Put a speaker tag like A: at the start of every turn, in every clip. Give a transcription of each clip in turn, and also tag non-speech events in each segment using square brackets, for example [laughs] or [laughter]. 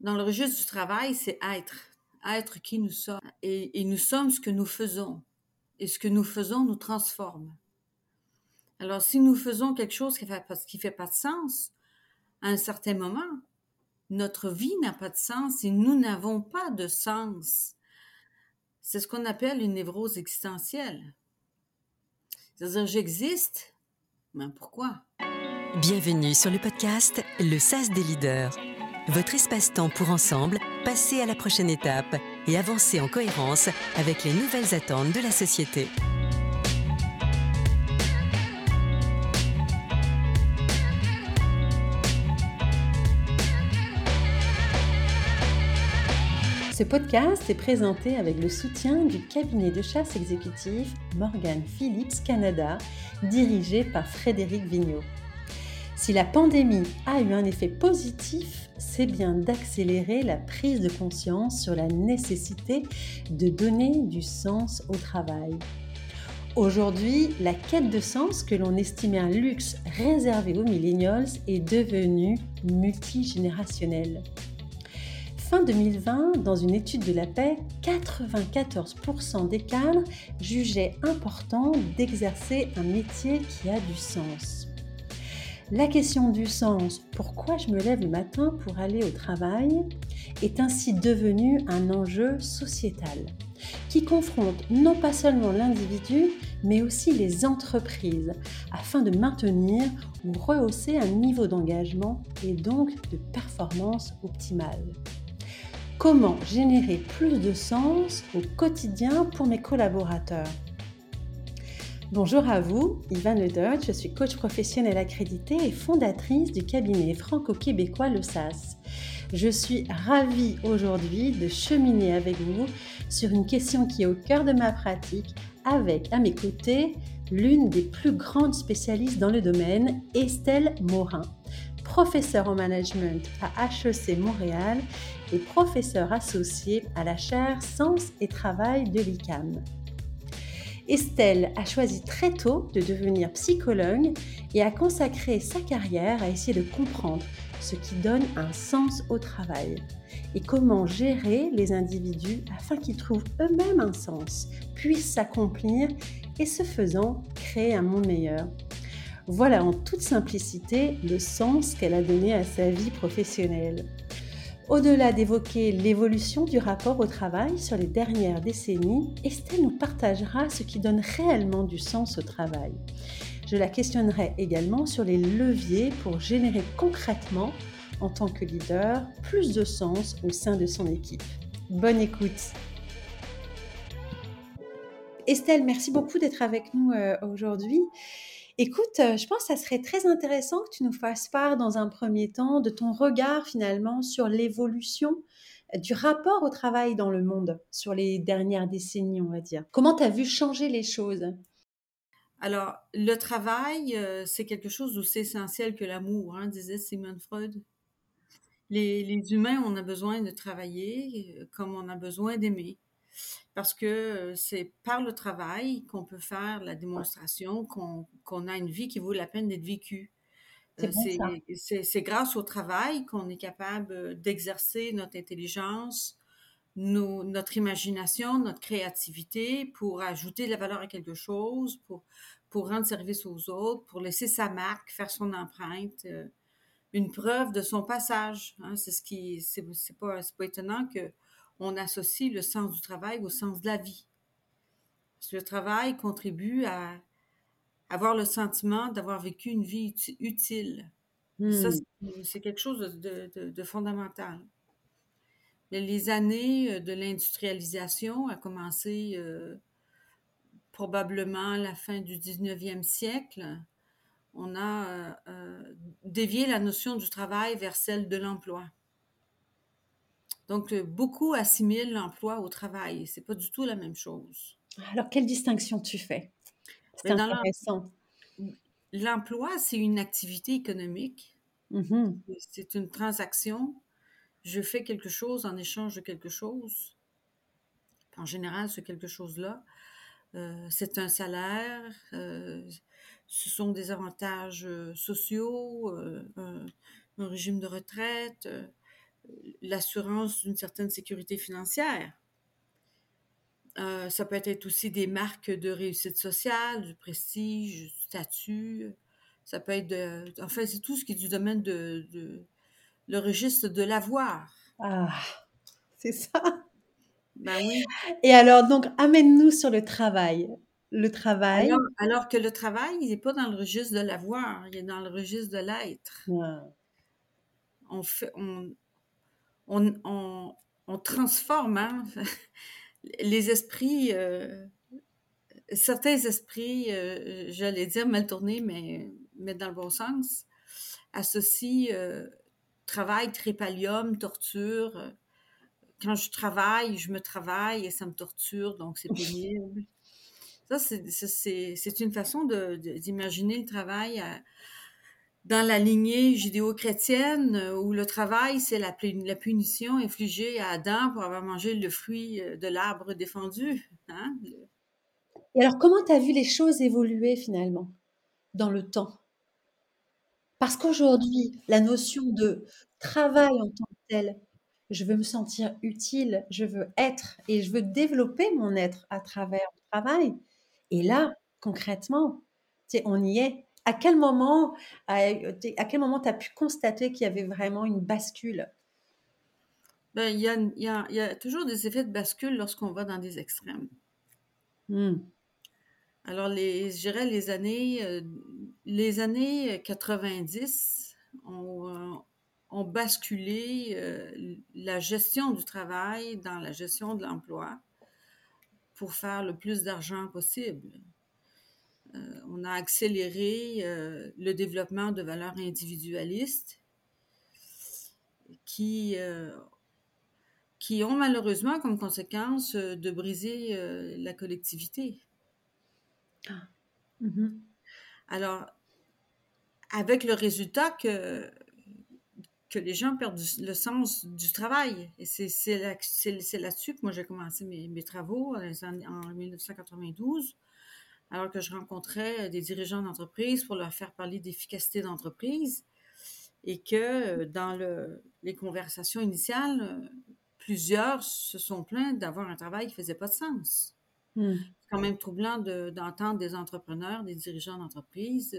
A: Dans le registre du travail, c'est être, être qui nous sommes. Et, nous sommes ce que nous faisons. Et ce que nous faisons nous transforme. Alors, si nous faisons quelque chose qui fait, qui fait pas de sens, à un certain moment, notre vie n'a pas de sens et nous n'avons pas de sens. C'est ce qu'on appelle une névrose existentielle. C'est-à-dire, j'existe, mais pourquoi?
B: Bienvenue sur le podcast Le SAS des leaders. Votre espace-temps pour ensemble passer à la prochaine étape et avancer en cohérence avec les nouvelles attentes de la société.
C: Ce podcast est présenté avec le soutien du cabinet de chasse exécutif Morgan Phillips Canada, dirigé par Frédéric Vigneault. Si la pandémie a eu un effet positif, c'est bien d'accélérer la prise de conscience sur la nécessité de donner du sens au travail. Aujourd'hui, la quête de sens que l'on estimait un luxe réservé aux millennials est devenue multigénérationnelle. Fin 2020, dans une étude de la paix, 94% des cadres jugeaient important d'exercer un métier qui a du sens. La question du sens, pourquoi je me lève le matin pour aller au travail, est ainsi devenue un enjeu sociétal qui confronte non pas seulement l'individu, mais aussi les entreprises, afin de maintenir ou rehausser un niveau d'engagement et donc de performance optimale. Comment générer plus de sens au quotidien pour mes collaborateurs? Bonjour à vous, Yvan Ledot, je suis coach professionnel accrédité et fondatrice du cabinet franco-québécois Le SAS. Je suis ravie aujourd'hui de cheminer avec vous sur une question qui est au cœur de ma pratique avec à mes côtés l'une des plus grandes spécialistes dans le domaine, Estelle Morin professeur en management à HEC Montréal et professeur associé à la chaire Sens et Travail de l'ICAM. Estelle a choisi très tôt de devenir psychologue et a consacré sa carrière à essayer de comprendre ce qui donne un sens au travail et comment gérer les individus afin qu'ils trouvent eux-mêmes un sens, puissent s'accomplir et ce faisant créer un monde meilleur voilà en toute simplicité le sens qu'elle a donné à sa vie professionnelle. Au-delà d'évoquer l'évolution du rapport au travail sur les dernières décennies, Estelle nous partagera ce qui donne réellement du sens au travail. Je la questionnerai également sur les leviers pour générer concrètement, en tant que leader, plus de sens au sein de son équipe. Bonne écoute Estelle, merci beaucoup d'être avec nous euh, aujourd'hui. Écoute, euh, je pense que ça serait très intéressant que tu nous fasses part dans un premier temps de ton regard finalement sur l'évolution euh, du rapport au travail dans le monde sur les dernières décennies, on va dire. Comment tu as vu changer les choses?
A: Alors, le travail, euh, c'est quelque chose d'aussi essentiel que l'amour, hein, disait Sigmund Freud. Les, les, humains, on a besoin de travailler comme on a besoin d'aimer parce que c'est par le travail qu'on peut faire la démonstration qu'on a une vie qui vaut la peine d'être vécue. C'est grâce au travail qu'on est capable d'exercer notre intelligence, nos, notre imagination, notre créativité pour ajouter de la valeur à quelque chose, pour, pour rendre service aux autres, pour laisser sa marque, faire son empreinte, une preuve de son passage. Hein. C'est ce qui, c'est pas, pas étonnant que on associe le sens du travail au sens de la vie. Parce que le travail contribue à avoir le sentiment d'avoir vécu une vie utile. Ça, hmm. c'est quelque chose de, fondamental. Les années euh, de l'industrialisation a commencé euh, probablement à la fin du 19e siècle. On a euh, dévié la notion du travail vers celle de l'emploi. Donc, euh, beaucoup assimilent l'emploi au travail. C'est pas du tout la même chose.
C: Alors, quelle distinction tu fais? C'est intéressant.
A: L'emploi, c'est une activité économique. Mmh c'est une transaction. Je fais quelque chose en échange de quelque chose. En général, ce quelque chose-là, euh, c'est un salaire, euh, ce sont des avantages sociaux, un, régime de retraite, l'assurance d'une certaine sécurité financière. Euh, ça peut être aussi des marques de réussite sociale, du prestige, du statut. Ça peut être, de, en fait, c'est tout ce qui est du domaine de, de le registre de l'avoir.
C: Ah, c'est ça.
A: Ben oui.
C: Et alors, donc, amène-nous sur le travail. Le travail.
A: Alors, alors que le travail, il n'est pas dans le registre de l'avoir, il est dans le registre de l'être. On fait, on, on, on, on transforme hein, [laughs] les esprits, euh, certains esprits, euh, j'allais dire mal tournés, mais, mais dans le bon sens, associent euh, travail, trépalium, torture. Quand je travaille, je me travaille et ça me torture, donc c'est pénible. Ça, c'est une façon d'imaginer de, le travail à, dans la lignée judéo-chrétienne euh, où le travail, c'est la, punition infligée à Adam pour avoir mangé le fruit euh, de l'arbre défendu. Hein?
C: Et alors, comment tu as vu les choses évoluer finalement dans le temps? Parce qu'aujourd'hui, la notion de travail en tant que tel, je veux me sentir utile, je veux être et je veux développer mon être à travers le travail. Et là, concrètement, on y est à quel moment, à, quel moment tu as pu constater qu'il y avait vraiment une bascule?
A: Ben, il, y a, y a, il y, a, toujours des effets de bascule lorsqu'on va dans des extrêmes.
C: Mmh.
A: Alors, les, je dirais les années, euh, les années 90 ont, euh, ont basculé euh, la gestion du travail dans la gestion de l'emploi pour faire le plus d'argent possible. Euh, on a accéléré euh, le développement de valeurs individualistes qui, euh, qui ont malheureusement comme conséquence de briser la collectivité.
C: Ah. Mm-hmm.
A: Alors, avec le résultat que, que les gens perdent le sens du travail. Et c'est là-dessus que moi j'ai commencé mes, mes, travaux en 1992 alors que je rencontrais euh, des dirigeants d'entreprise pour leur faire parler d'efficacité d'entreprise et que euh, dans le, les conversations initiales, euh, plusieurs se sont plaints d'avoir un travail qui faisait pas de sens.
C: Hmm.
A: C'est quand même troublant d'entendre des entrepreneurs, des dirigeants d'entreprise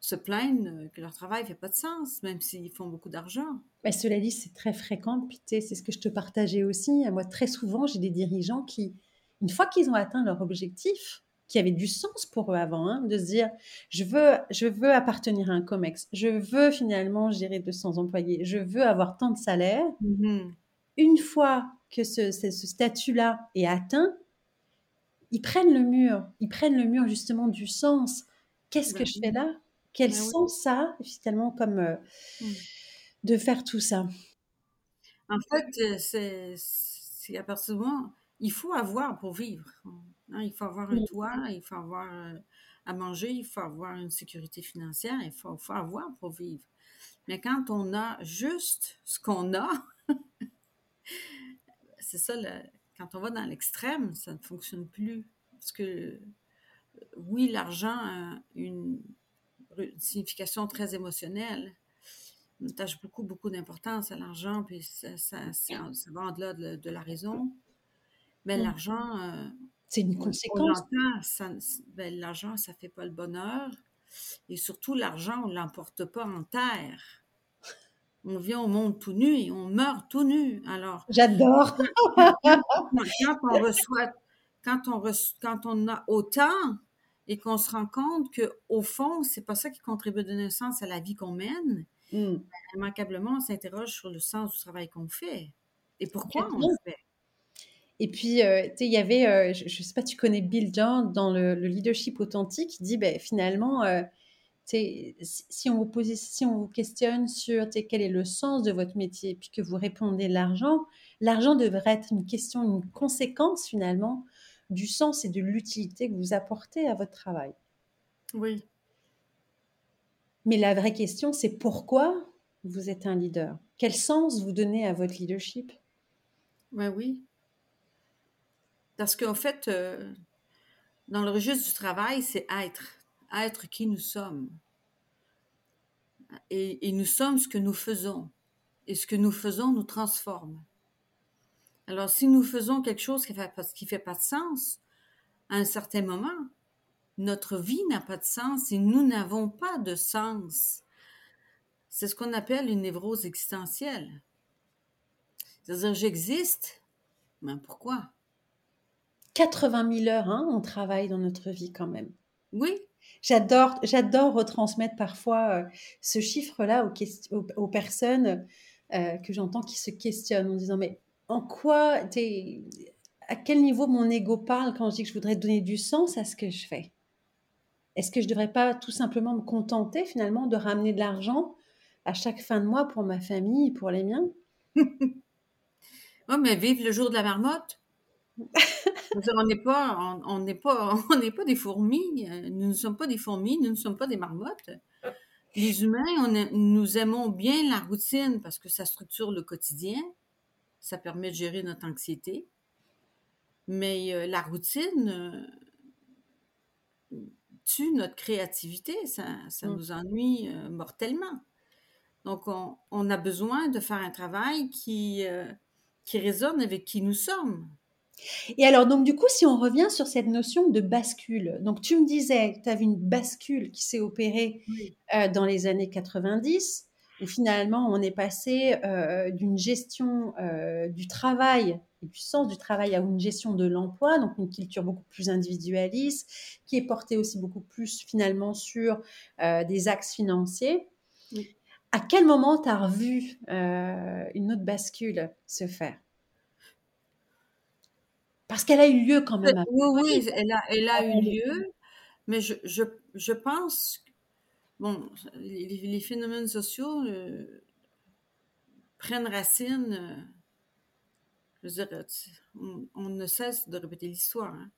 A: se plaignent que leur travail fait pas de sens, même s'ils font beaucoup d'argent.
C: Mais cela dit, c'est très fréquent. Puis c'est ce que je te partageais aussi. Moi, très souvent, j'ai des dirigeants qui, une fois qu'ils ont atteint leur objectif, qui avait du sens pour eux avant, hein, de se dire je veux, je veux appartenir à un COMEX, je veux finalement gérer 200 employés, je veux avoir tant de salaire.
A: Mm-hmm.
C: Une fois que ce, ce, statut-là est atteint, ils prennent le mur, ils prennent le mur justement du sens. Qu'est-ce que je fais là? Quel bah sens ça, finalement, comme euh, mm. de faire tout ça?
A: En fait, c'est partir du moment, il faut avoir pour vivre. Hein, il faut avoir un toit, il faut avoir euh, à manger, il faut avoir une sécurité financière, il faut, faut avoir pour vivre. Mais quand on a juste ce qu'on a, [laughs] c'est ça, quand on va dans l'extrême, ça ne fonctionne plus. Parce que oui, l'argent a une, signification très émotionnelle. On attache beaucoup, beaucoup d'importance à l'argent, puis ça, ça, va en-delà de, la raison. Mais l'argent, euh,
C: c'est une conséquence.
A: Ben, l'argent, ça fait pas le bonheur. Et surtout, l'argent, on ne l'emporte pas en terre. On vient au monde tout nu et on meurt tout nu. Alors.
C: J'adore.
A: quand on reçoit, quand on, quand on a autant et qu'on se rend compte que au fond, c'est pas ça qui contribue un sens à la vie qu'on mène.
C: Mm.
A: Ben, immanquablement, on s'interroge sur le sens du travail qu'on fait et pourquoi on le fait.
C: Et puis, euh, tu sais, il y avait, euh, je ne sais pas, tu connais Bill John dans le, leadership authentique, il dit, ben, finalement, euh, si on, vous pose, si on vous questionne sur quel est le sens de votre métier, puis que vous répondez l'argent, l'argent devrait être une question, une conséquence finalement du sens et de l'utilité que vous apportez à votre travail.
A: Oui.
C: Mais la vraie question, c'est pourquoi vous êtes un leader? Quel sens vous donnez à votre leadership?
A: Ben oui. Parce qu'en fait, euh, dans le registre du travail, c'est être, être qui nous sommes. Et, nous sommes ce que nous faisons. et ce que nous faisons nous transforme. Alors, si nous faisons quelque chose qui fait, qui fait pas de sens, à un certain moment, notre vie n'a pas de sens et nous n'avons pas de sens. C'est ce qu'on appelle une névrose existentielle. C'est-à-dire, j'existe, mais pourquoi?
C: 80 000 heures, hein, on travaille dans notre vie quand même.
A: Oui.
C: J'adore, j'adore retransmettre parfois euh, ce chiffre-là aux, aux, personnes euh, que j'entends qui se questionnent en disant mais en quoi t'es, à quel niveau mon ego parle quand je dis que je voudrais donner du sens à ce que je fais? Est-ce que je ne devrais pas tout simplement me contenter finalement de ramener de l'argent à chaque fin de mois pour ma famille, pour les miens? [laughs]
A: Oh, mais vive le jour de la marmotte on n'est pas, on n'est pas, on n'est pas des fourmis. Nous ne sommes pas des fourmis, nous ne sommes pas des marmottes. Les humains, on nous aimons bien la routine parce que ça structure le quotidien, ça permet de gérer notre anxiété. Mais euh, la routine euh, tue notre créativité, ça, ça mm. nous ennuie euh, mortellement. Donc, on, on, a besoin de faire un travail qui, qui résonne avec qui nous sommes.
C: Et alors, donc, du coup, si on revient sur cette notion de bascule, donc tu me disais que tu avais une bascule qui s'est opérée euh, dans les années 90, où finalement, on est passé euh, d'une gestion euh, du travail et du sens du travail à une gestion de l'emploi, donc une culture beaucoup plus individualiste, qui est portée aussi beaucoup plus finalement sur des axes financiers. À quel moment tu as revu une autre bascule se faire? Parce qu'elle a eu lieu quand même.
A: Oui, oui, elle a, elle a eu lieu, mais je, je, je pense, bon, les, les phénomènes sociaux euh, prennent racine, euh, je veux dire, on, ne cesse de répéter l'histoire. Hein.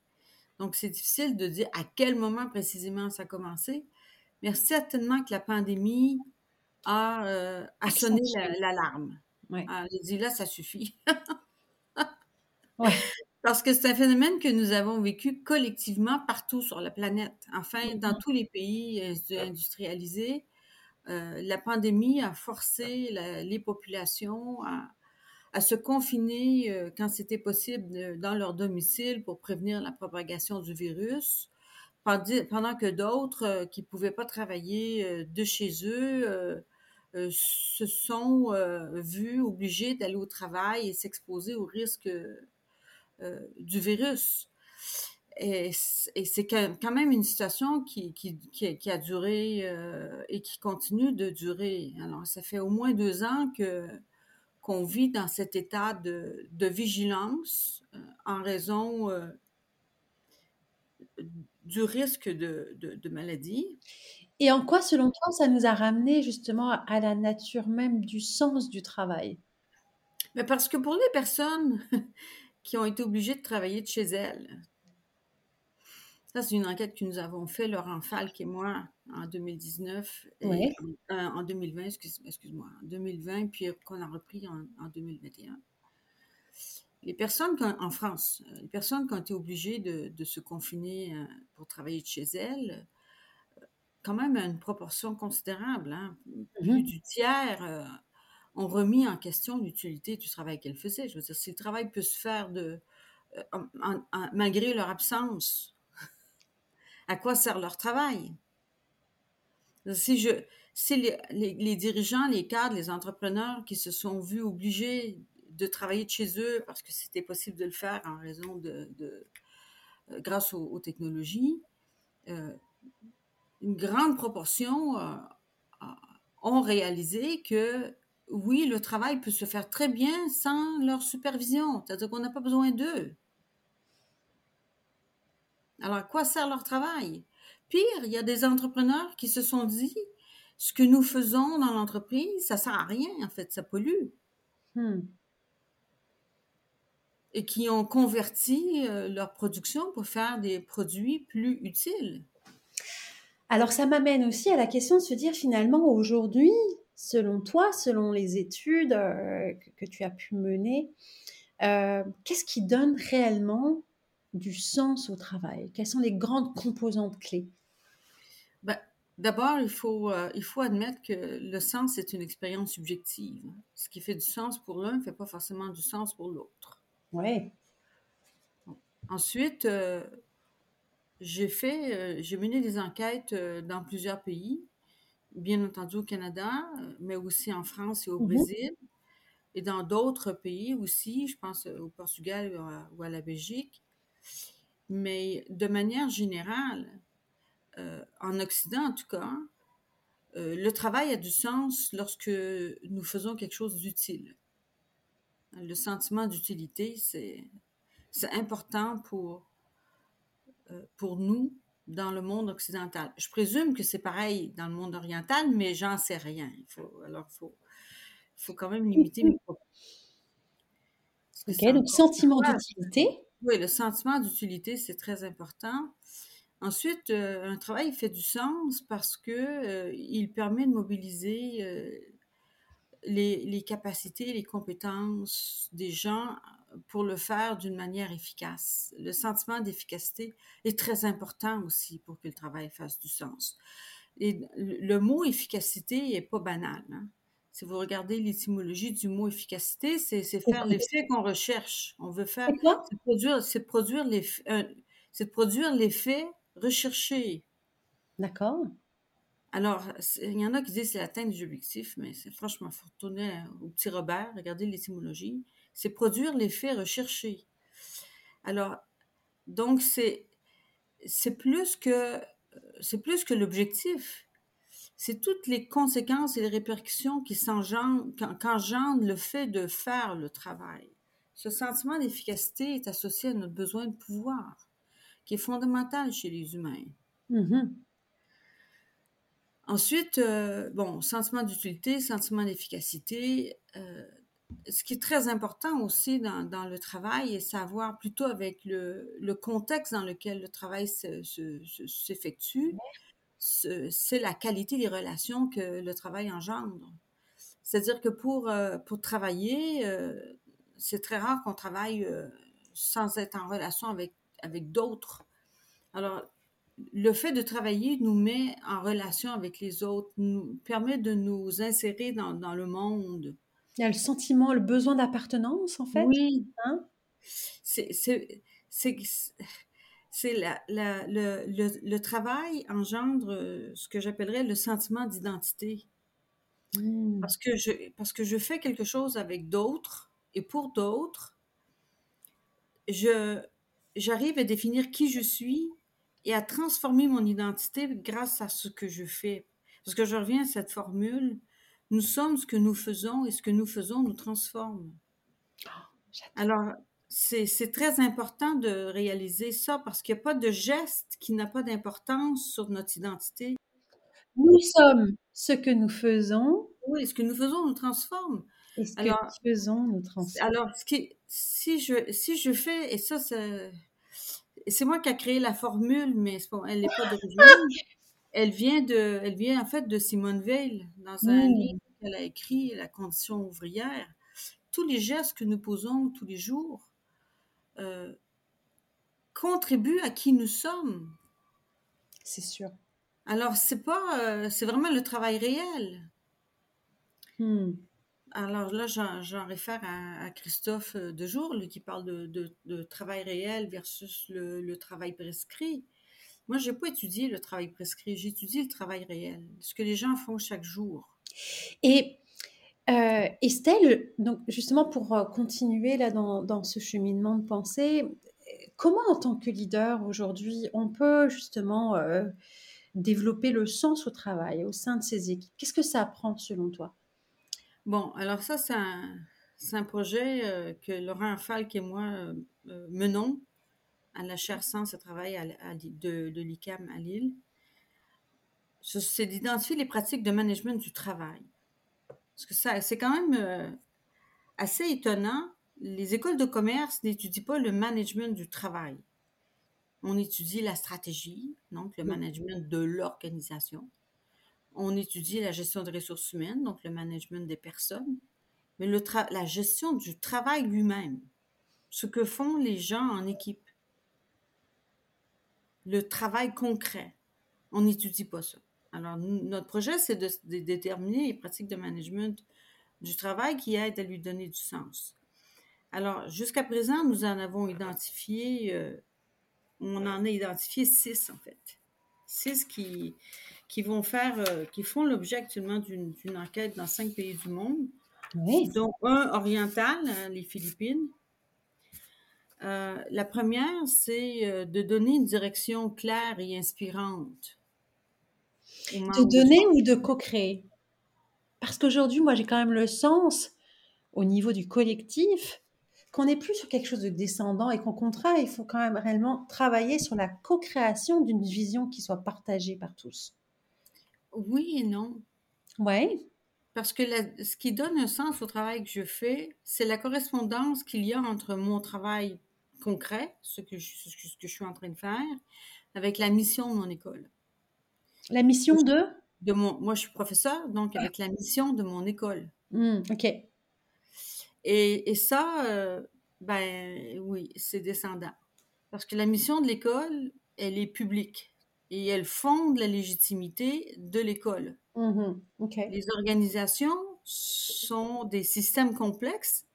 A: Donc, c'est difficile de dire à quel moment précisément ça a commencé, mais certainement que la pandémie a, euh, a sonné l'alarme. Ouais. Elle a dit là, ça suffit. ouais. Parce que c'est un phénomène que nous avons vécu collectivement partout sur la planète. Enfin, dans mm-hmm. tous les pays industrialisés, euh, la pandémie a forcé les populations à, se confiner euh, quand c'était possible dans leur domicile pour prévenir la propagation du virus, pendant que d'autres euh, qui ne pouvaient pas travailler de chez eux se sont vus obligés d'aller au travail et s'exposer au risque euh, du virus. Et, c'est quand même une situation qui, qui, a duré euh, et qui continue de durer. Alors, ça fait au moins deux ans que qu'on vit dans cet état de, de vigilance euh, en raison du risque de, de, maladie.
C: Et en quoi, selon toi, ça nous a ramené justement à la nature même du sens du travail?
A: Mais parce que pour les personnes qui ont été obligées de travailler de chez elles. Ça, c'est une enquête que nous avons fait, Laurent Falk et moi, en 2019, et en, 2020, excuse-moi, en 2020, puis qu'on a repris en, 2021. Les personnes en France, les personnes qui ont été obligées de, se confiner euh, pour travailler de chez elles, quand même à une proportion considérable, hein, plus mm-hmm. du tiers euh, ont remis en question l'utilité du travail qu'elles faisaient. Je veux dire, si le travail peut se faire de, euh, malgré leur absence, [laughs] à quoi sert leur travail? Si, je, si les, dirigeants, les cadres, les entrepreneurs qui se sont vus obligés de travailler de chez eux parce que c'était possible de le faire en raison de, de euh, grâce aux, technologies, euh, une grande proportion ont réalisé que oui, le travail peut se faire très bien sans leur supervision, c'est-à-dire qu'on n'a pas besoin d'eux. Alors, à quoi sert leur travail? Pire, il y a des entrepreneurs qui se sont dit, ce que nous faisons dans l'entreprise, ça sert à rien, en fait, ça pollue. Hmm. Et qui ont converti euh, leur production pour faire des produits plus utiles.
C: Alors, ça m'amène aussi à la question de se dire, finalement, aujourd'hui, selon toi, selon les études euh, que, tu as pu mener, euh, qu'est-ce qui donne réellement du sens au travail? Quelles sont les grandes composantes clés?
A: Ben, D'abord, il faut, euh, il faut admettre que le sens est une expérience subjective. Ce qui fait du sens pour l'un ne fait pas forcément du sens pour l'autre.
C: Oui.
A: Ensuite, j'ai fait, j'ai mené des enquêtes dans plusieurs pays, bien entendu au Canada, mais aussi en France et au
C: Mhm.
A: Brésil, et dans d'autres pays aussi, je pense au Portugal ou à, ou à la Belgique. Mais de manière générale, euh, en Occident en tout cas, euh, le travail a du sens lorsque nous faisons quelque chose d'utile. Le sentiment d'utilité, c'est c'est important pour, euh, pour nous dans le monde occidental. Je présume que c'est pareil dans le monde oriental, mais j'en sais rien. Il faut, alors, il faut, faut quand même limiter mes propos. Parce que
C: Ok,
A: c'est
C: donc sentiment d'utilité.
A: Oui, le sentiment d'utilité, c'est très important. Ensuite, euh, un travail fait du sens parce que euh, il permet de mobiliser euh, les, les capacités, les compétences des gens pour le faire d'une manière efficace. Le sentiment d'efficacité est très important aussi pour que le travail fasse du sens. Et le mot efficacité est pas banal. hein. Si vous regardez l'étymologie du mot efficacité, c'est faire l'effet qu'on recherche. On veut faire
C: C'est
A: produire, c'est produire l'eff- un- c'est de produire l'effet recherché.
C: D'accord.
A: Alors, il y en a qui disent que c'est l'atteinte des objectifs, mais c'est franchement, faut retourner au petit Robert, regardez l'étymologie. C'est produire l'effet recherché. Alors, donc c'est c'est plus que c'est plus que l'objectif. C'est toutes les conséquences et les répercussions qui s'engendrent, qu'en- qu'engendre le fait de faire le travail. Ce sentiment d'efficacité est associé à notre besoin de pouvoir, qui est fondamental chez les humains.
C: Mhm.
A: Ensuite, euh, bon, sentiment d'utilité, sentiment d'efficacité. euh, ce qui est très important aussi dans, dans le travail et savoir plutôt avec le, le contexte dans lequel le travail se- se- se- s'effectue, ce- c'est la qualité des relations que le travail engendre. C'est-à-dire que pour, euh, pour travailler, euh, c'est très rare qu'on travaille euh, sans être en relation avec, avec d'autres. Alors, le fait de travailler nous met en relation avec les autres, nous permet de nous insérer dans, dans le monde.
C: Il y a le sentiment, le besoin d'appartenance, en fait.
A: Oui,
C: Hein?
A: C'est c'est c'est c'est la, la- le, le, le travail engendre euh, ce que j'appellerais le sentiment d'identité
C: Mm.
A: parce que je parce que je fais quelque chose avec d'autres et pour d'autres je j'arrive à définir qui je suis et à transformer mon identité grâce à ce que je fais parce que je reviens à cette formule nous sommes ce que nous faisons et ce que nous faisons nous transforme. Alors, c'est très important de réaliser ça parce qu'il n'y a pas de geste qui n'a pas d'importance sur notre identité.
C: Nous sommes ce que nous faisons
A: Oui, ce que nous faisons nous transforme.
C: et ce que
A: Alors,
C: nous faisons nous transforme.
A: Alors, ce qui, si, je, si je fais, et ça, c'est moi qui ai créé la formule, mais elle n'est pas d'origine. [laughs] Elle vient de, elle vient en fait de Simone Veil dans un
C: Mm.
A: livre qu'elle a écrit, La condition ouvrière. Tous les gestes que nous posons tous les jours euh, contribuent à qui nous sommes.
C: C'est sûr.
A: Alors, c'est pas, euh, c'est vraiment le travail réel.
C: Mm.
A: Alors là, j'en réfère à, à Christophe euh, Dejour, lui, qui parle de, de- de travail réel versus le, le travail prescrit. Moi, j'ai pas étudié le travail prescrit, j'ai étudié le travail réel, ce que les gens font chaque jour.
C: Et euh, Estelle, donc justement pour euh, continuer là dans, dans ce cheminement de pensée, comment en tant que leader aujourd'hui on peut justement euh, développer le sens au travail au sein de ces équipes? Qu'est-ce que ça apprend selon toi?
A: Bon, alors ça, c'est un, projet euh, que Laurent Falk et moi menons à la chaire Sens et Travail à, à Li- de, de l'ICAM à Lille. Ce- C'est d'identifier les pratiques de management du travail. Parce que ça, c'est quand même euh, assez étonnant. Les écoles de commerce n'étudient pas le management du travail. On étudie la stratégie, donc le
C: Mm.
A: management de l'organisation. On étudie la gestion des ressources humaines, donc le management des personnes. Mais le la gestion du travail lui-même, ce que font les gens en équipe, le travail concret, on n'étudie pas ça. Alors, notre projet, c'est de, déterminer les pratiques de management du travail qui aident à lui donner du sens. Alors, jusqu'à présent, nous en avons identifié, euh, on en a identifié six en fait. Six qui, qui vont faire, euh, qui font l'objet actuellement d'une enquête dans cinq pays du monde, oui. dont un oriental, hein, les Philippines. Euh, la première, c'est de donner une direction claire et inspirante
C: de donner ou de co-créer? Parce qu'aujourd'hui, moi, j'ai quand même le sens, au niveau du collectif, qu'on n'est plus sur quelque chose de descendant et qu'au contraire, il faut quand même réellement travailler sur la co-création d'une vision qui soit partagée par tous.
A: Oui et non.
C: Oui.
A: Parce que ce qui donne un sens au travail que je fais, c'est la correspondance qu'il y a entre mon travail concret, ce que, ce que je suis en train de faire, avec la mission de mon école.
C: La mission de?
A: De mon, Moi, je suis professeur, donc avec la mission de mon école.
C: Mmh, OK.
A: Et, et ça, euh, ben oui, c'est descendant. Parce que la mission de l'école, elle est publique et elle fonde la légitimité de l'école.
C: Mmh,
A: Les organisations sont des systèmes complexes,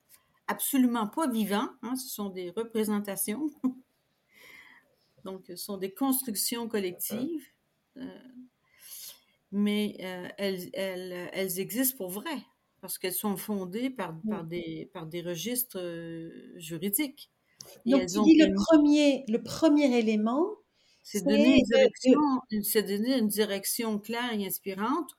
A: absolument pas vivants, hein, ce sont des représentations. [laughs] Donc, ce sont des constructions collectives euh, mais euh, elles, elles, elles, existent pour vrai, parce qu'elles sont fondées par, par, des, par des registres euh, juridiques.
C: Donc, tu dis le, premier, le premier élément,
A: c'est donner, une direction, donner une direction claire et inspirante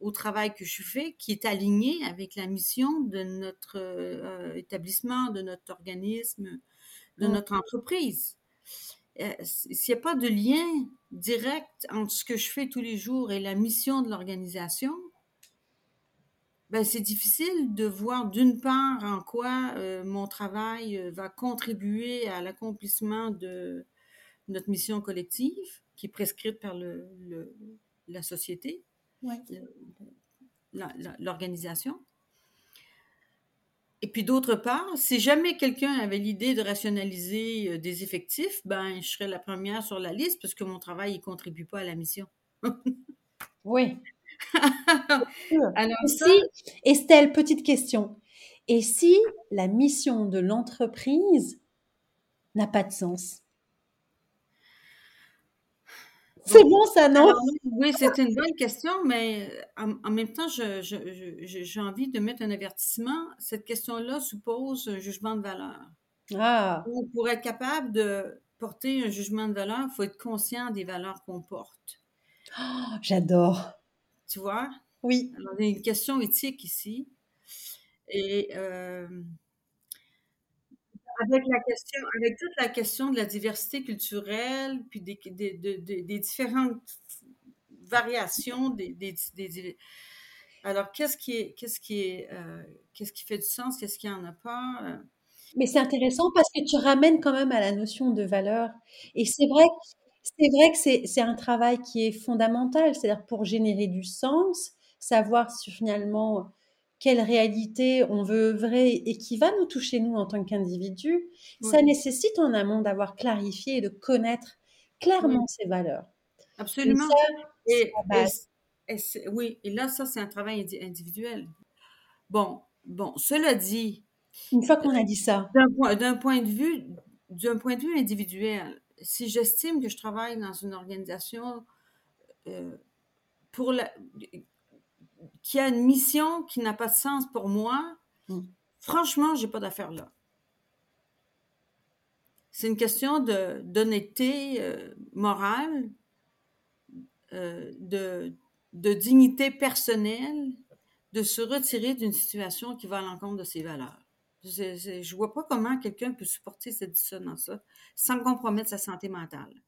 A: au travail que je fais, qui est aligné avec la mission de notre établissement, de notre organisme, de mmh. notre entreprise. Euh, s'il n'y a pas de lien direct entre ce que je fais tous les jours et la mission de l'organisation, ben c'est difficile de voir d'une part en quoi euh, mon travail euh, va contribuer à l'accomplissement de notre mission collective, qui est prescrite par le, la société, l'organisation. Et puis d'autre part, si jamais quelqu'un avait l'idée de rationaliser euh, des effectifs, ben je serais la première sur la liste parce que mon travail ne contribue pas à la mission. [laughs]
C: oui. Alors si, Estelle, petite question. Et si la mission de l'entreprise n'a pas de sens? C'est bon, ça, non?
A: oui, c'est une bonne question, mais en, même temps, j'ai envie de mettre un avertissement. Cette question-là suppose un jugement de valeur.
C: Ah.
A: Pour, être capable de porter un jugement de valeur, il faut être conscient des valeurs qu'on porte.
C: Oh, j'adore.
A: Tu vois?
C: Oui.
A: Alors, il y a une question éthique ici. Et euh, avec la question, avec toute la question de la diversité culturelle, puis des, des, différentes variations des, alors qu'est-ce qui est qu'est-ce qui est euh, qu'est-ce qui fait du sens, qu'est-ce qui en a pas euh?
C: Mais c'est intéressant parce que tu ramènes quand même à la notion de valeur. Et c'est vrai, c'est vrai que c'est un travail qui est fondamental, c'est-à-dire pour générer du sens, savoir si finalement quelle réalité on veut œuvrer et qui va nous toucher nous en tant qu'individus, ça nécessite en amont d'avoir clarifié et de connaître clairement ces valeurs.
A: Absolument. Et, oui, et là, ça, c'est un travail individuel. Bon, bon, cela dit.
C: Une fois qu'on a dit ça.
A: D'un point, de vue, d'un point de vue individuel, si j'estime que je travaille dans une organisation euh, pour la, qui a une mission qui n'a pas de sens pour moi, franchement, mm. franchement, j'ai pas d'affaire là. C'est une question d'honnêteté euh, morale, euh, de, de dignité personnelle, de se retirer d'une situation qui va à l'encontre de ses valeurs. Je, ne vois pas comment quelqu'un peut supporter cette dissonance-là sans compromettre sa santé mentale.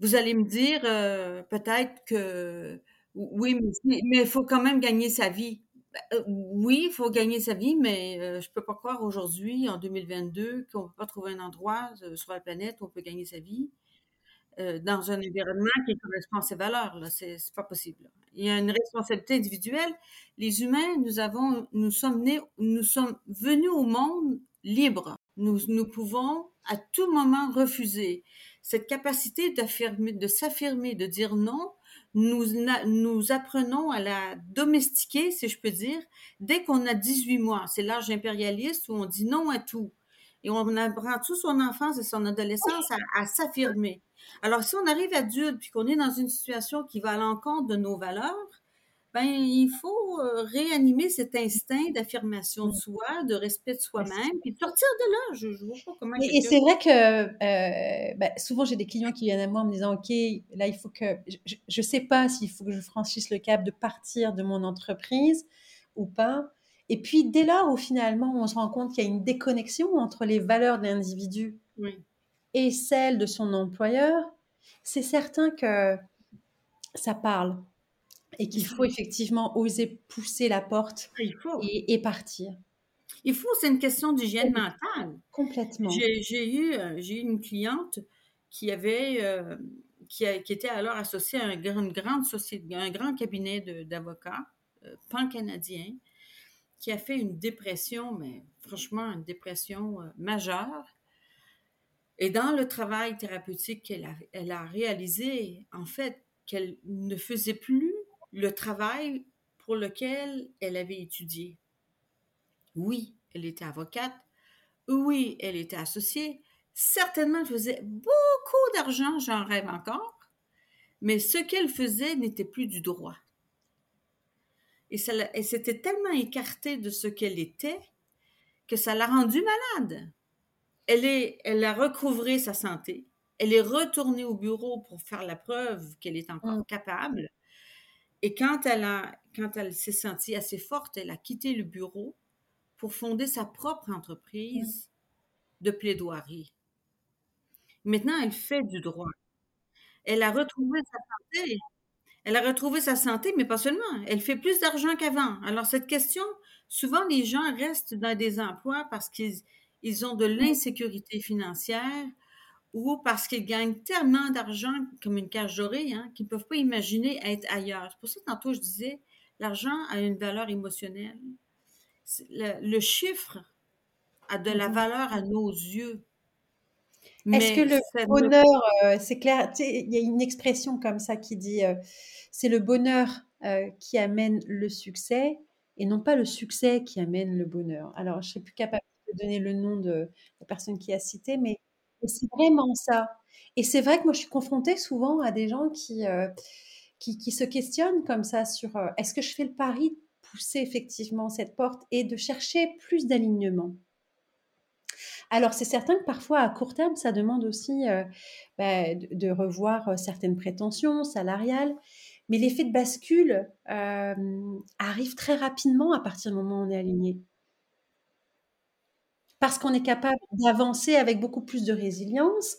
A: Vous allez me dire euh, peut-être que oui, mais il faut quand même gagner sa vie. Ben, euh, oui, il faut gagner sa vie, mais je euh, je peux pas croire aujourd'hui, en 2022, qu'on ne peut pas trouver un endroit sur la planète où on peut gagner sa vie dans un environnement qui correspond à ses valeurs. Là, c'est, pas possible. Il y a une responsabilité individuelle. Les humains, nous avons, nous sommes nés, nous sommes venus au monde libres. Nous, nous pouvons à tout moment refuser. Cette capacité de s'affirmer, de dire non, nous, nous apprenons à la domestiquer, si je peux dire, dès qu'on a 18 mois. C'est l'âge impérialiste où on dit non à tout. Et on apprend toute son enfance et son adolescence à, à s'affirmer. Alors, si on arrive adulte puis qu'on est dans une situation qui va à l'encontre de nos valeurs, ben, il faut euh, réanimer cet instinct d'affirmation de mm. soi, de respect de soi-même, puis sortir de là. Je, je vois pas comment.
C: Et, c'est vrai que euh, ben, souvent j'ai des clients qui viennent à moi en me disant, ok, là il faut que je ne sais pas s'il faut que je franchisse le cap de partir de mon entreprise ou pas. Et puis dès lors où finalement on se rend compte qu'il y a une déconnexion entre les valeurs de l'individu et celles de son employeur, c'est certain que ça parle et qu'il faut effectivement oser pousser la porte Et, partir.
A: Il faut, c'est une question d'hygiène mentale.
C: Complètement.
A: J'ai eu, euh, j'ai une cliente qui avait, euh, qui, qui, était alors associée à un, une grande société, un grand cabinet d'avocats euh, pan-canadien, qui a fait une dépression, mais franchement une dépression majeure. Et dans le travail thérapeutique qu'elle a, elle a réalisé, en fait, qu'elle ne faisait plus le travail pour lequel elle avait étudié. Oui, elle était avocate. Oui, elle était associée. Certainement, elle faisait beaucoup d'argent, j'en rêve encore. Mais ce qu'elle faisait n'était plus du droit. Et ça, elle s'était tellement écartée de ce qu'elle était que ça l'a rendue malade. Elle, est, elle a recouvré sa santé. Elle est retournée au bureau pour faire la preuve qu'elle est encore mm. capable. Et quand elle, a, quand elle s'est sentie assez forte, elle a quitté le bureau pour fonder sa propre entreprise de plaidoirie. Maintenant, elle fait du droit. Elle a retrouvé sa santé. Elle a retrouvé sa santé, mais pas seulement. Elle fait plus d'argent qu'avant. Alors, cette question, souvent, les gens restent dans des emplois parce qu'ils ils ont de l'insécurité financière ou parce qu'ils gagnent tellement d'argent comme une cage dorée hein, qu'ils ne peuvent pas imaginer être ailleurs. C'est pour ça que tantôt je disais, l'argent a une valeur émotionnelle. Le, chiffre a de la mm-hmm. valeur à nos yeux.
C: Est-ce que le bonheur, euh, c'est clair, il y a une expression comme ça qui dit euh, c'est le bonheur euh, qui amène le succès et non pas le succès qui amène le bonheur. Alors, je ne suis plus capable de donner le nom de la personne qui a cité, mais c'est vraiment ça. Et c'est vrai que moi, je suis confrontée souvent à des gens qui, euh, se questionnent comme ça sur euh, est-ce que je fais le pari de pousser effectivement cette porte et de chercher plus d'alignement? Alors, c'est certain que parfois, à court terme, ça demande aussi euh, bah, de, revoir certaines prétentions salariales. Mais l'effet de bascule arrive très rapidement à partir du moment où on est aligné parce qu'on est capable d'avancer avec beaucoup plus de résilience,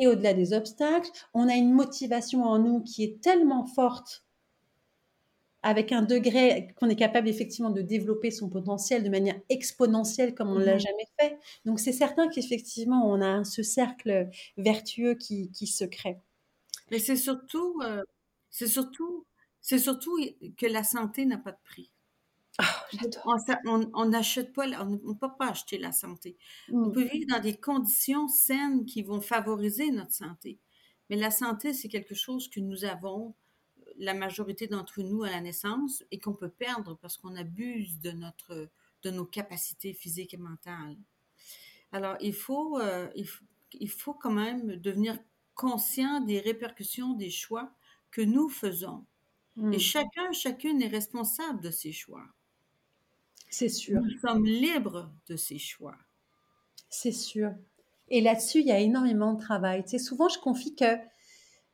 C: et au-delà des obstacles. On a une motivation en nous qui est tellement forte, avec un degré qu'on est capable effectivement de développer son potentiel de manière exponentielle comme on ne l'a mmh jamais fait. Donc c'est certain qu'effectivement, on a ce cercle vertueux qui, se crée.
A: Mais c'est surtout, euh, c'est surtout, c'est surtout que la santé n'a pas de prix.
C: Ah,
A: on n'achète pas, on ne peut pas acheter la santé. On mmh. peut vivre dans des conditions saines qui vont favoriser notre santé. Mais la santé, c'est quelque chose que nous avons, la majorité d'entre nous, à la naissance et qu'on peut perdre parce qu'on abuse de, notre, de nos capacités physiques et mentales. Alors, il faut, euh, il, faut, il faut quand même devenir conscient des répercussions des choix que nous faisons. Et mmh. chacun, chacune est responsable de ses choix.
C: C'est sûr.
A: Nous sommes libres de ces choix.
C: C'est sûr. Et là-dessus, il y a énormément de travail. Tu sais, souvent, je confie que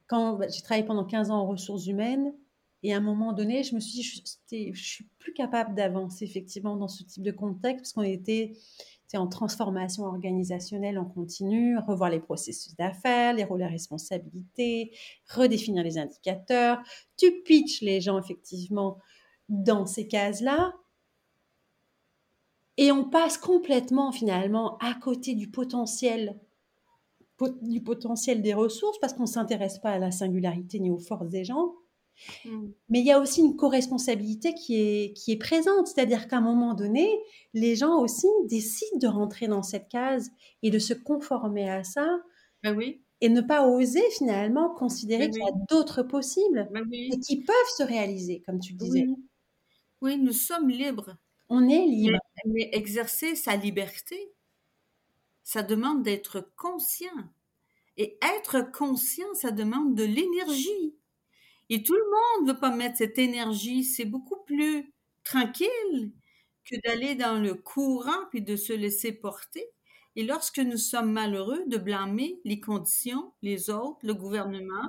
C: quand bah, j'ai travaillé pendant 15 ans en ressources humaines, et à un moment donné, je me suis dit, je, je suis plus capable d'avancer effectivement dans ce type de contexte parce qu'on était en transformation organisationnelle en continu, revoir les processus d'affaires, les rôles et responsabilités, redéfinir les indicateurs. Tu pitches les gens effectivement dans ces cases-là, et on passe complètement finalement à côté du potentiel du potentiel des ressources parce qu'on ne s'intéresse pas à la singularité ni aux forces des gens.
A: Mmh.
C: Mais il y a aussi une co-responsabilité qui est, qui est présente, c'est-à-dire qu'à un moment donné, les gens aussi décident de rentrer dans cette case et de se conformer à ça
A: Ben oui,
C: et ne pas oser finalement considérer
A: Ben
C: qu'il y a
A: oui.
C: d'autres possibles
A: ben
C: et qui peuvent se réaliser, comme tu disais.
A: oui. Oui, nous sommes libres.
C: On est
A: Mais,
C: libre.
A: mais exercer sa liberté, ça demande d'être conscient. Et être conscient, ça demande de l'énergie. Et tout le monde ne veut pas mettre cette énergie. C'est beaucoup plus tranquille que d'aller dans le courant puis de se laisser porter. Et lorsque nous sommes malheureux, de blâmer les conditions, les autres, le gouvernement,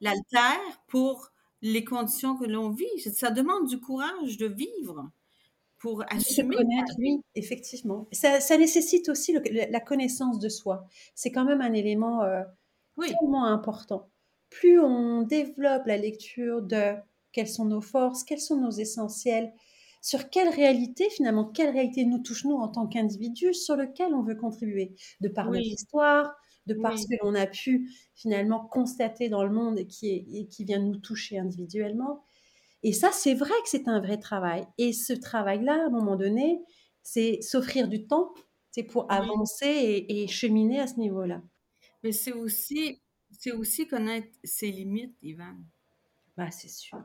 A: l'altère pour les conditions que l'on vit. Ça demande du courage de vivre pour
C: De se
A: assumer.
C: connaître, oui, effectivement. Ça, ça nécessite aussi le- la connaissance de soi. C'est quand même un élément euh,
A: Oui,
C: tellement important. Plus on développe la lecture de quelles sont nos forces, quels sont nos essentiels, sur quelle réalité, finalement, quelle réalité nous touche nous en tant qu'individus, sur lequel on veut contribuer, de par notre
A: oui,
C: histoire, de par ce que l'on a pu finalement constater dans le monde et qui, est- et qui vient nous toucher individuellement. Et ça, c'est vrai que c'est un vrai travail. Et ce travail-là, à un moment donné, c'est s'offrir du temps, c'est pour avancer et, et cheminer à ce niveau-là.
A: Mais c'est aussi, c'est aussi connaître ses limites, Ivan.
C: Bah, c'est sûr.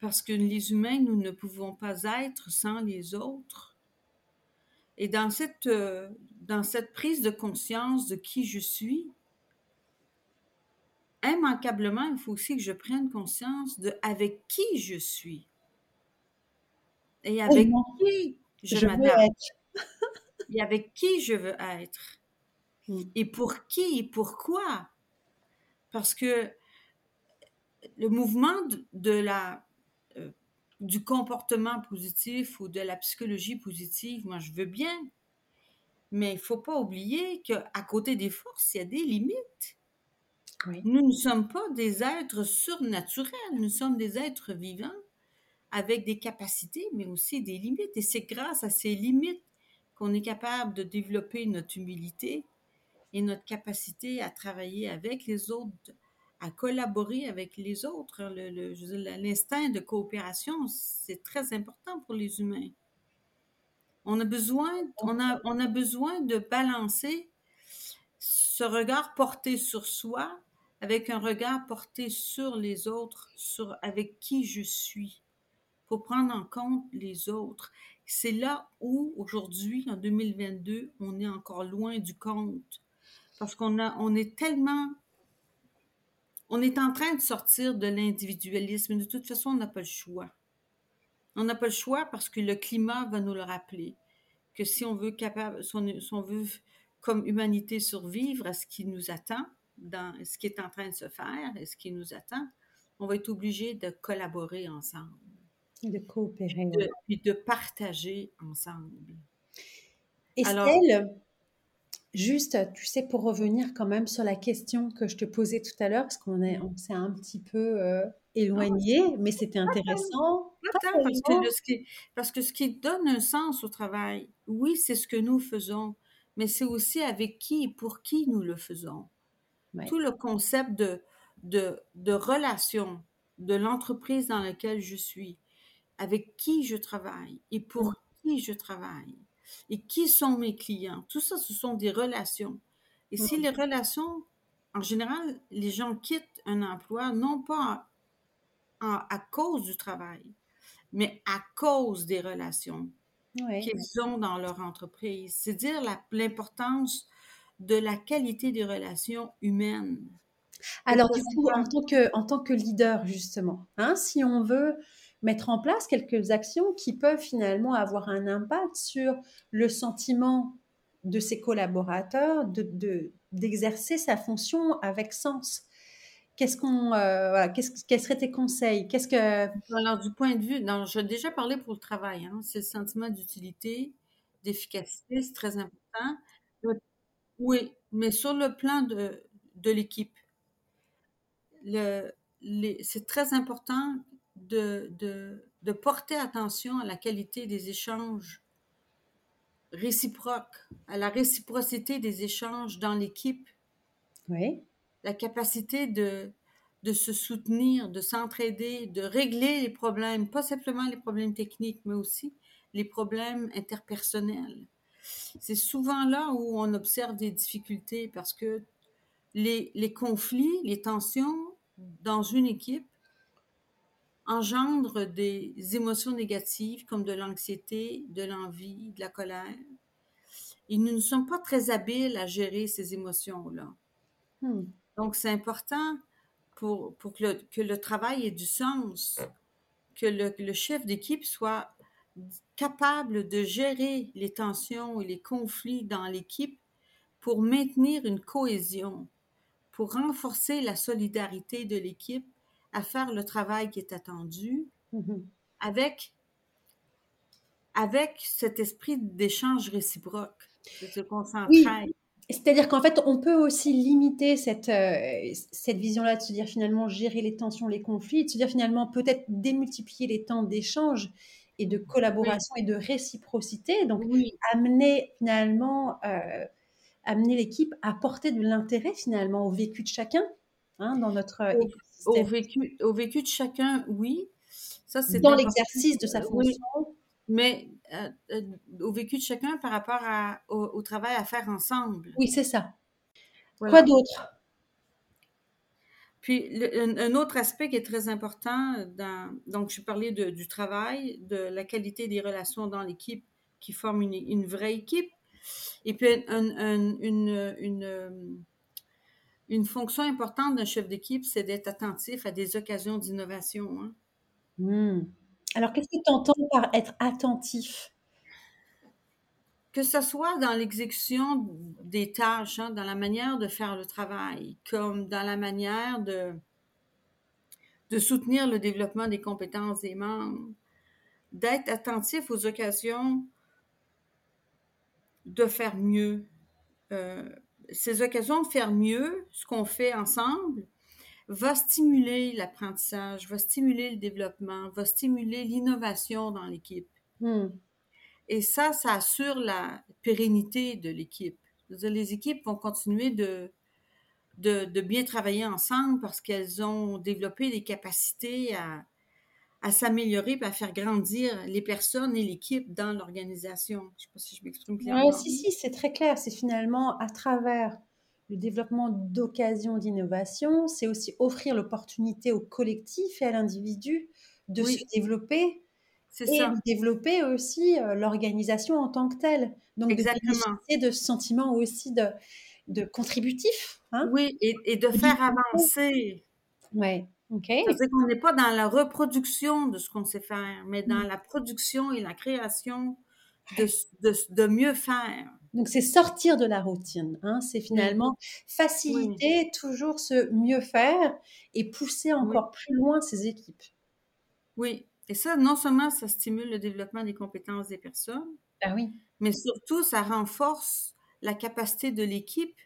A: Parce que les humains, nous ne pouvons pas être sans les autres. Et dans cette, euh, dans cette prise de conscience de qui je suis, immanquablement, il faut aussi que je prenne conscience de avec qui je suis et avec
C: Tellement,
A: qui je,
C: je
A: m'adapte [laughs] et avec qui je veux être
C: Mm.
A: et pour qui et pourquoi? Parce que le mouvement de, de la, euh, du comportement positif ou de la psychologie positive, moi je veux bien, mais il faut pas oublier qu'à côté des forces, il y a des limites.
C: Oui.
A: Nous ne sommes pas des êtres surnaturels, nous sommes des êtres vivants avec des capacités, mais aussi des limites. Et c'est grâce à ces limites qu'on est capable de développer notre humilité et notre capacité à travailler avec les autres, à collaborer avec les autres. Le- le- L'instinct de coopération, c'est très important pour les humains. On a besoin, on a, on a besoin de balancer ce regard porté sur soi avec un regard porté sur les autres, sur avec qui je suis, pour prendre en compte les autres. C'est là où, aujourd'hui, en 2022, on est encore loin du compte. Parce qu'on a, on est tellement, on est en train de sortir de l'individualisme. De toute façon, on n'a pas le choix. On n'a pas le choix parce que le climat va nous le rappeler. Que si on veut capable, si on, si on veut comme humanité survivre à ce qui nous attend, dans ce qui est en train de se faire et ce qui nous attend, on va être obligé de collaborer ensemble,
C: De coopérer.
A: de, puis de partager ensemble.
C: Estelle,
A: Alors-
C: juste, tu sais, pour revenir quand même sur la question que je te posais tout à l'heure, parce qu'on est, on s'est un petit peu euh, éloigné, mais c'était intéressant.
A: Pas tant, parce que, le- ce qui, parce que ce qui donne un sens au travail, oui, c'est ce que nous faisons, mais c'est aussi avec qui et pour qui nous le faisons.
C: Ouais.
A: Tout le concept de, de, de relation de l'entreprise dans laquelle je suis, avec qui je travaille et pour qui je travaille, et qui sont mes clients. Tout ça, ce sont des relations. Et si
C: Mhm.
A: les relations, en général, les gens quittent un emploi, non pas en- à cause du travail, mais à cause des relations qu'ils ont dans leur entreprise. C'est dire l'importance de la qualité des relations humaines.
C: Alors, du coup, en tant que, en tant que leader, justement, hein, si on veut mettre en place quelques actions qui peuvent finalement avoir un impact sur le sentiment de ses collaborateurs, de, de- d'exercer sa fonction avec sens. Qu'est-ce qu'on, euh, voilà, qu'est-ce, quels seraient tes conseils? Qu'est-ce que,
A: Alors, du point de vue, non, j'ai déjà parlé pour le travail, hein, c'est le sentiment d'utilité, d'efficacité, c'est très important. Oui, mais sur le plan de, de l'équipe, le, c'est très important de, de, de porter attention à la qualité des échanges réciproques, à la réciprocité des échanges dans l'équipe,
C: oui,
A: la capacité de, de se soutenir, de s'entraider, de régler les problèmes, pas simplement les problèmes techniques, mais aussi les problèmes interpersonnels. C'est souvent là où on observe des difficultés parce que les, les conflits, les tensions dans une équipe engendrent des émotions négatives comme de l'anxiété, de l'envie, de la colère. Et nous ne sommes pas très habiles à gérer ces émotions-là. Hmm. Donc, c'est important pour, pour que, le, que, le, travail ait du sens, que le, le chef d'équipe soit capable de gérer les tensions et les conflits dans l'équipe pour maintenir une cohésion, pour renforcer la solidarité de l'équipe à faire le travail qui est attendu mm-hmm. avec, avec cet esprit d'échange réciproque, de se concentrer.
C: C'est-à-dire qu'en fait, on peut aussi limiter cette, euh, cette vision-là, de se dire finalement gérer les tensions, les conflits, de se dire finalement peut-être démultiplier les temps d'échange et de collaboration et de réciprocité. Donc, amener finalement, euh, amener l'équipe à porter de l'intérêt finalement au vécu de chacun hein, dans notre
A: au, au, vécu, au vécu de chacun, oui.
C: Ça, c'est dans l'exercice de sa fonction.
A: mais euh, au vécu de chacun par rapport à, au, travail à faire ensemble.
C: Oui, c'est ça. Quoi d'autre?
A: Puis un, autre aspect qui est très important, dans, donc je parlais de, du travail, de la qualité des relations dans l'équipe qui forment une, une, vraie équipe. Et puis une, une, une, fonction importante d'un chef d'équipe, c'est d'être attentif à des occasions d'innovation. Hein.
C: Hmm. Alors qu'est-ce que tu entends par être attentif?
A: Que ce soit dans l'exécution des tâches, hein, dans la manière de faire le travail, comme dans la manière de, soutenir le développement des compétences des membres, d'être attentif aux occasions de faire mieux. Euh, ces occasions de faire mieux, ce qu'on fait ensemble, va stimuler l'apprentissage, va stimuler le développement, va stimuler l'innovation dans l'équipe. Hmm. Et ça, ça assure la pérennité de l'équipe. Les équipes vont continuer de, de, de, bien travailler ensemble parce qu'elles ont développé des capacités à, à s'améliorer et à faire grandir les personnes et l'équipe dans l'organisation. Je ne sais pas si je m'exprime clairement.
C: Oui, si, si, c'est très clair. C'est finalement à travers le développement d'occasions d'innovation, c'est aussi offrir l'opportunité au collectif et à l'individu de se développer et ça. développer aussi euh, l'organisation en tant que telle. Donc, Exactement. de de ce sentiment aussi de, de contributif.
A: Hein oui, et, et, de faire avancer.
C: Oui, ok.
A: C'est qu'on n'est pas dans la reproduction de ce qu'on sait faire, mais dans mmh. la production et la création de, de, de mieux faire.
C: Donc, c'est sortir de la routine. Hein? C'est finalement faciliter toujours ce mieux faire et pousser encore plus loin ces équipes.
A: Oui, et ça, non seulement ça stimule le développement des compétences des personnes,
C: ah oui.
A: mais surtout ça renforce la capacité de l'équipe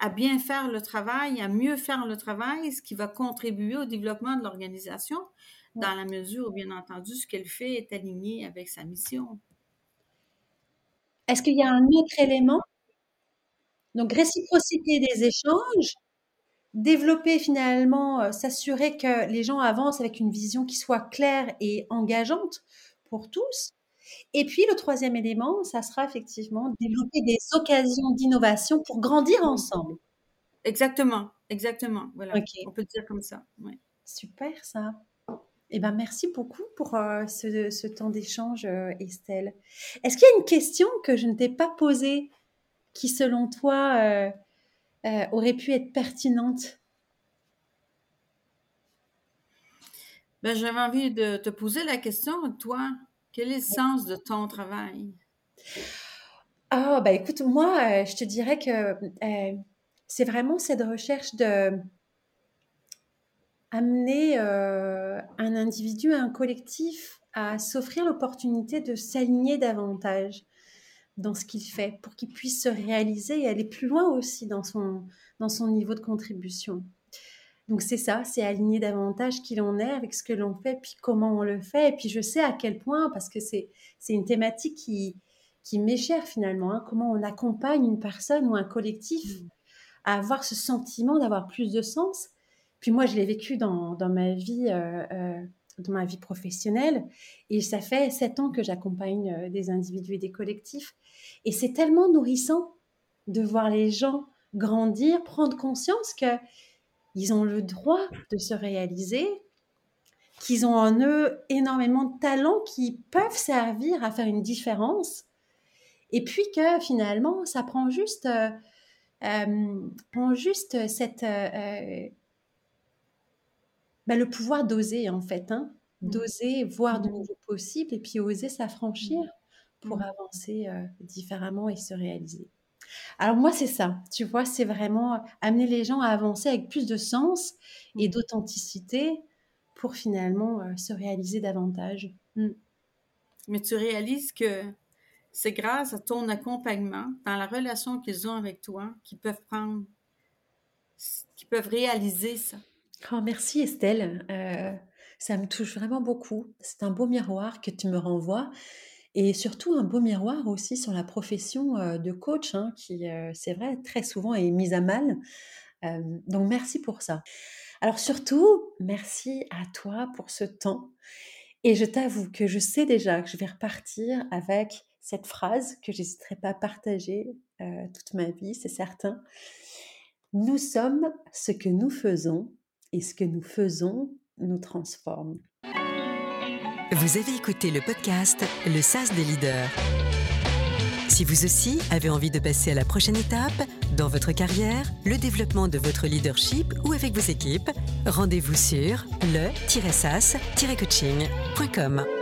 A: à bien faire le travail, à mieux faire le travail, ce qui va contribuer au développement de l'organisation, dans la mesure où, bien entendu, ce qu'elle fait est aligné avec sa mission.
C: Est-ce qu'il y a un autre élément? Donc, réciprocité des échanges, développer finalement, euh, s'assurer que les gens avancent avec une vision qui soit claire et engageante pour tous. Et puis le troisième élément, ça sera effectivement développer des occasions d'innovation pour grandir ensemble.
A: Exactement, exactement. Voilà, on peut dire comme ça.
C: Super ça. Eh ben, merci beaucoup pour euh, ce, temps d'échange, euh, Estelle. Est-ce qu'il y a une question que je ne t'ai pas posée qui, selon toi, euh, aurait pu être pertinente?
A: Ben, J'avais envie de te poser la question, toi, quel est le sens de ton travail?
C: Ah, bah écoute, moi, euh, je te dirais que euh, c'est vraiment cette recherche de amener un individu, un collectif à s'offrir l'opportunité de s'aligner davantage dans ce qu'il fait pour qu'il puisse se réaliser et aller plus loin aussi dans son, dans son niveau de contribution. Donc c'est ça, c'est aligner davantage qui l'on est avec ce que l'on fait, puis comment on le fait. Et puis je sais à quel point, parce que c'est, une thématique qui, qui m'est chère finalement, hein, comment on accompagne une personne ou un collectif mmh. à avoir ce sentiment d'avoir plus de sens, Puis moi, je l'ai vécu dans, dans ma vie. Dans ma vie professionnelle. Et ça fait sept ans que j'accompagne des individus et des collectifs. Et c'est tellement nourrissant de voir les gens grandir, prendre conscience que ils ont le droit de se réaliser, qu'ils ont en eux énormément de talents qui peuvent servir à faire une différence, et puis que finalement, ça prend juste, euh, euh, prend juste cette, euh, ben, le pouvoir d'oser en fait, hein, mmh. d'oser voir de mmh. nouveaux possibles et puis oser s'affranchir mmh. pour avancer différemment et se réaliser. Alors moi, c'est ça, tu vois, c'est vraiment amener les gens à avancer avec plus de sens et d'authenticité pour finalement euh, se réaliser davantage.
A: Mais tu réalises que c'est grâce à ton accompagnement dans la relation qu'ils ont avec toi qu'ils peuvent prendre, qu'ils peuvent réaliser ça.
C: Oh, merci Estelle. Euh, ça me touche vraiment beaucoup. C'est un beau miroir que tu me renvoies et surtout un beau miroir aussi sur la profession de coach, hein, qui, c'est vrai, très souvent est mise à mal. donc merci pour ça. Alors surtout, merci à toi pour ce temps. Et je t'avoue que je sais déjà que je vais repartir avec cette phrase que j'hésiterai pas à partager toute ma vie, c'est certain. Nous sommes ce que nous faisons et ce que nous faisons nous transforme.
B: Vous avez écouté le podcast Le SAS des leaders. Si vous aussi avez envie de passer à la prochaine étape dans votre carrière, le développement de votre leadership ou avec vos équipes, rendez-vous sur le-sas-coaching.com.